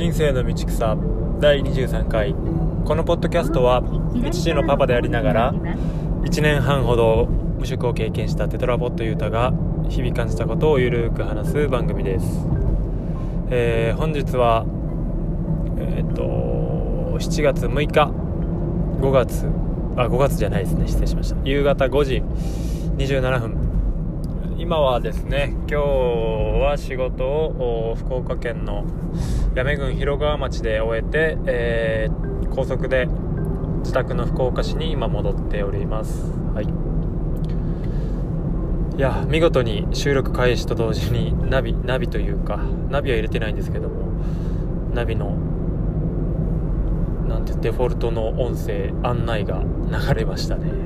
人生の道草第23回。このポッドキャストは父のパパでありながら1年半ほど無職を経験したテトラボットユータが日々感じたことをゆるく話す番組です、えー、本日はえー、っと7月6日5月あ5月じゃないですね。失礼しました。夕方5時27分。今はですね今日は仕事を福岡県の八女郡広川町で終えて、えー、高速で自宅の福岡市に今戻っております。はい。いや見事に収録開始と同時にナビナビというかナビは入れてないんですけどもナビのなんてデフォルトの音声案内が流れましたね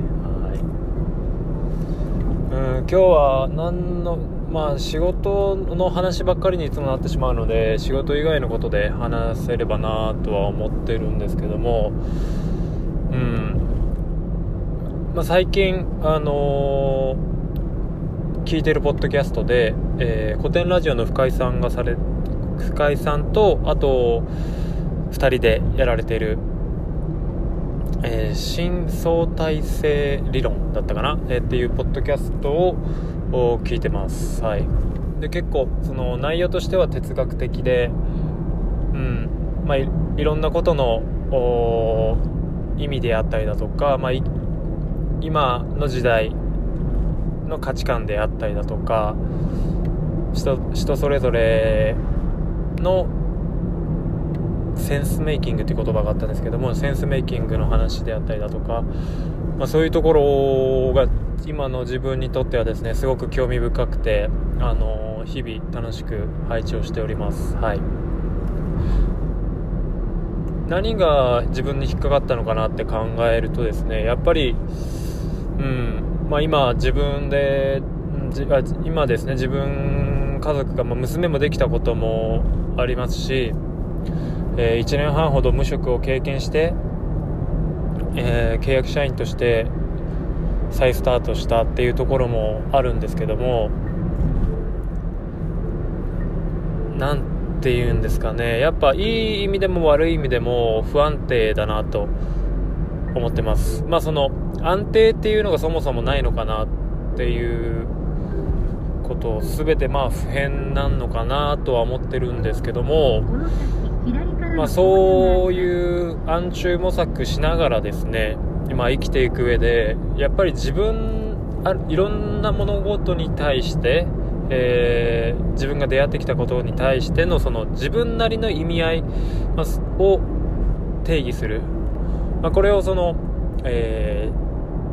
ん今日は何のまあ仕事の話ばっかりにいつもなってしまうので仕事以外のことで話せればなとは思ってるんですけどもうん。まあ、最近あのー、聞いてるポッドキャストで、えー、古典ラジオの深井さんがされ深井さんとあと2人でやられてるえー、新相対性理論だったかな、えー、っていうポッドキャストを聞いてます。はい。で、結構、その内容としては哲学的で、うん、まあい、ろんなことの意味であったりだとか、まあ、今の時代の価値観であったりだとか、人人それぞれのセンスメイキングっていう言葉があったんですけどもセンスメイキングの話であったりだとか、まあ、そういうところが今の自分にとってはですねすごく興味深くてあの日々楽しく配置をしております。はい。何が自分に引っかかったのかなって考えるとですねやっぱりうんまあ今自分で今ですね自分家族が、まあ、娘もできたこともありますしえ、1年半ほど無職を経験して、え、契約社員として再スタートしたっていうところもあるんですけども何て言うんですかね。やっぱいい意味でも悪い意味でも不安定だなと思ってます。まあその安定っていうのがそもそもないのかなっていうことを全てまあ普遍なのかなとは思ってるんですけどもまあ、そういう暗中模索しながらですね、まあ、生きていく上でやっぱり自分あいろんな物事に対して、えー、自分が出会ってきたことに対してのその自分なりの意味合い、を定義する、まあ、これをその、え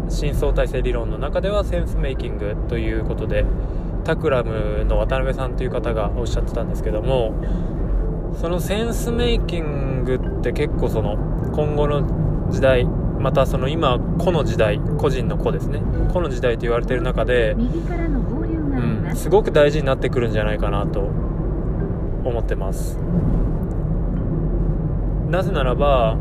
ー、新相対性理論の中ではセンスメイキングということでタクラムの渡辺さんという方がおっしゃってたんですけどもそのセンスメイキングって結構その今後の時代またその今個の時代個人の個ですね。個の時代と言われてる中で、うん、すごく大事になってくるんじゃないかなと思ってます。なぜならば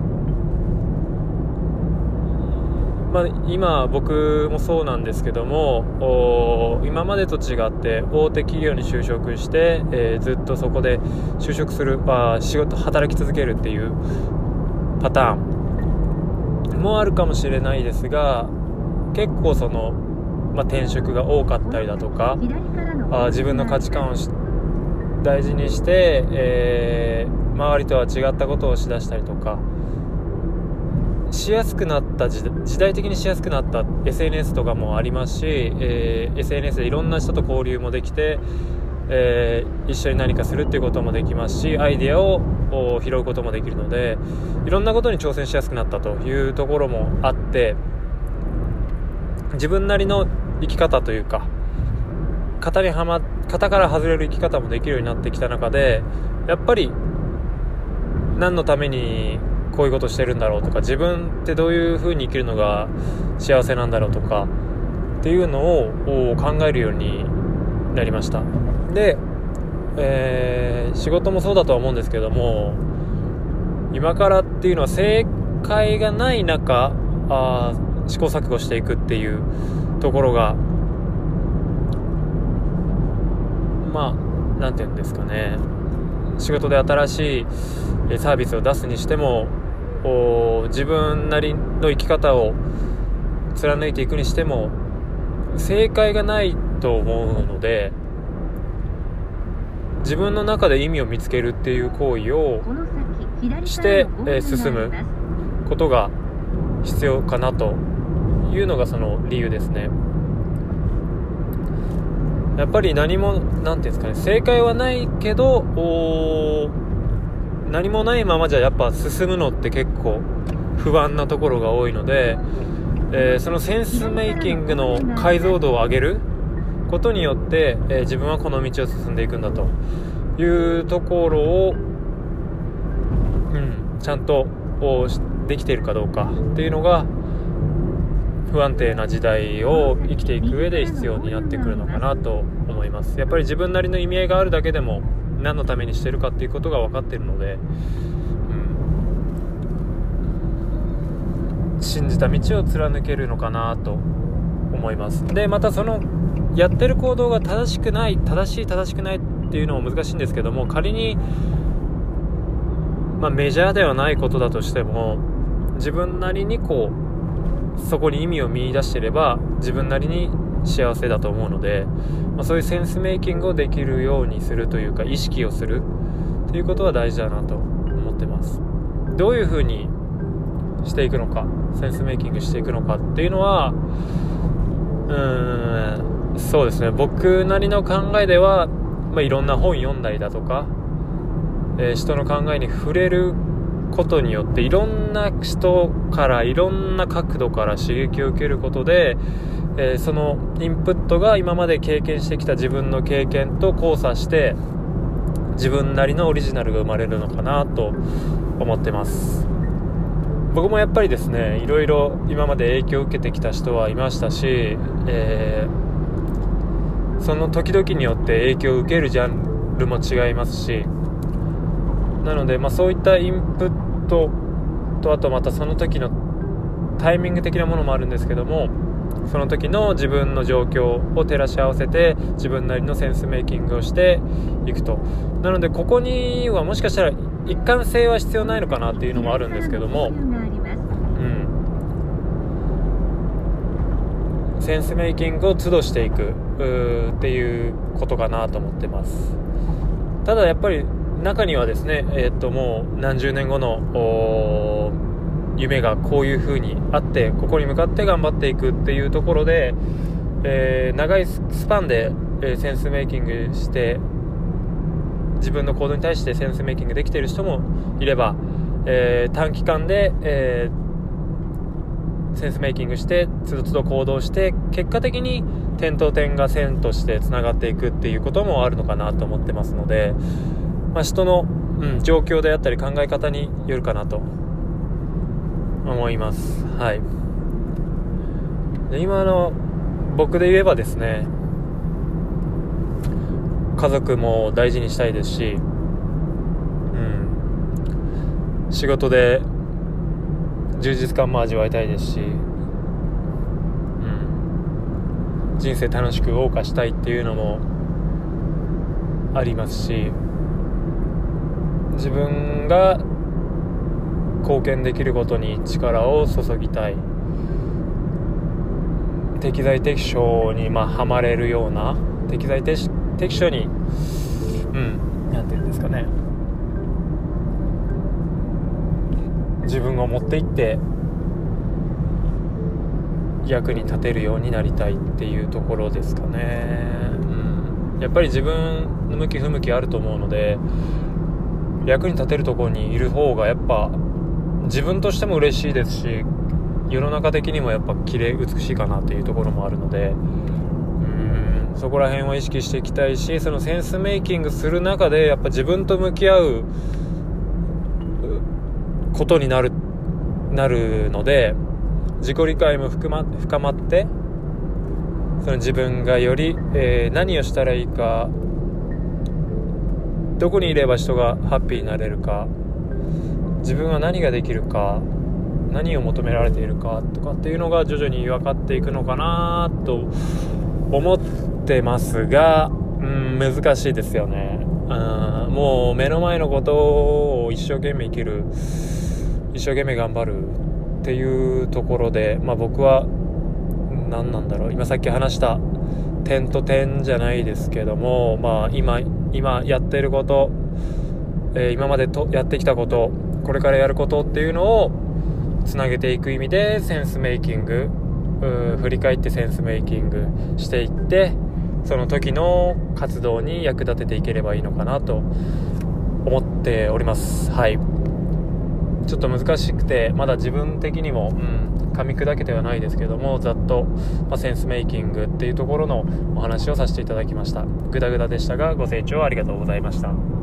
まあ、今僕もそうなんですけども今までと違って大手企業に就職して、えー、ずっとそこで就職するあ仕事働き続けるっていうパターンもあるかもしれないですが結構その、まあ、転職が多かったりだとかあ自分の価値観を大事にして、えー、周りとは違ったことをしだしたりとかしやすくなった時代的にしやすくなった SNS とかもありますし、えー、SNS でいろんな人と交流もできて、えー、一緒に何かするっていうこともできますしアイデアを拾うこともできるのでいろんなことに挑戦しやすくなったというところもあって自分なりの生き方というか型にはま型から外れる生き方もできるようになってきた中でやっぱり何のためにこういうことしてるんだろうとか自分ってどういう風に生きるのが幸せなんだろうとかっていうのを考えるようになりました。で、えー、仕事もそうだとは思うんですけども今からっていうのは正解がない中あ試行錯誤していくっていうところがまあ何て言うんですかね。仕事で新しいサービスを出すにしても自分なりの生き方を貫いていくにしても正解がないと思うので自分の中で意味を見つけるっていう行為をして、え進むことが必要かなというのがその理由ですね。やっぱり何も何て言うんですかね正解はないけど何もないままじゃやっぱ進むのって結構不安なところが多いので、えー、そのセンスメイキングの解像度を上げることによって、えー、自分はこの道を進んでいくんだというところを、うん、ちゃんとできているかどうかっていうのが不安定な時代を生きていく上で必要になってくるのかなと思います。やっぱり自分なりの意味合いがあるだけでも何のためにしてるかっていうことが分かってるので、うん、信じた道を貫けるのかなと思います。でまたそのやってる行動が正しくない正しい正しくないっていうのも難しいんですけども仮に、まあ、メジャーではないことだとしても自分なりにこうそこに意味を見いだしてれば自分なりに幸せだと思うので、まあ、そういうセンスメイキングをできるようにするというか意識をするということは大事だなと思ってます。どういうふうにしていくのかセンスメイキングしていくのかっていうのはうーんそうですね。僕なりの考えでは、まあ、いろんな本読んだりだとか、えー、人の考えに触れることによっていろんな人からいろんな角度から刺激を受けることでえー、そのインプットが今まで経験してきた自分の経験と交差して自分なりのオリジナルが生まれるのかなと思ってます。僕もやっぱりですねいろいろ今まで影響を受けてきた人はいましたし、えー、その時々によって影響を受けるジャンルも違いますしなので、まあ、そういったインプットとあとまたその時のタイミング的なものもあるんですけどもその時の自分の状況を照らし合わせて自分なりのセンスメイキングをしていくと。なのでここにはもしかしたら一貫性は必要ないのかなっていうのもあるんですけども、うん、センスメイキングを都度していくっていうことかなと思ってます。ただやっぱり中にはですねえー、っともう何十年後の夢がこういう風にあってここに向かって頑張っていくっていうところで、えー、長いスパンで、え、センスメイキングして自分の行動に対してセンスメイキングできている人もいれば、えー、短期間で、えセンスメイキングしてつどつど行動して結果的に点と点が線としてつながっていくっていうこともあるのかなと思ってますので、まあ、人の、うん、状況であったり考え方によるかなと思います。はい。で今の僕で言えばですね家族も大事にしたいですしうん仕事で充実感も味わいたいですし、うん、人生楽しく謳歌したいっていうのもありますし自分が貢献できることに力を注ぎたい。適材適所にまあはまれるような適材適所にうん何て言うんですかね。自分を持っていって役に立てるようになりたいっていうところですかね、うん、やっぱり自分の向き不向きあると思うので役に立てるところにいる方がやっぱ自分としても嬉しいですし世の中的にもやっぱ綺麗美しいかなというところもあるのでうんそこら辺は意識していきたいしそのセンスメイキングする中でやっぱ自分と向き合うことになるなるので自己理解も深ま深まってその自分がより、えー、何をしたらいいかどこにいれば人がハッピーになれるか自分は何ができるか何を求められているかとかっていうのが徐々に分かっていくのかなと思ってますが、うん、難しいですよね。うんもう目の前のことを一生懸命生きる一生懸命頑張るっていうところで、まあ、僕は何なんだろう今さっき話した点と点じゃないですけども、まあ、今今やってること、えー、今までとやってきたことこれからやることっていうのをつなげていく意味でセンスメイキング振り返ってセンスメイキングしていってその時の活動に役立てていければいいのかなと思っております。はい。ちょっと難しくてまだ自分的にも、うん、噛み砕けてはないですけどもざっと、まあ、センスメイキングっていうところのお話をさせていただきました。グダグダでしたがご清聴ありがとうございました。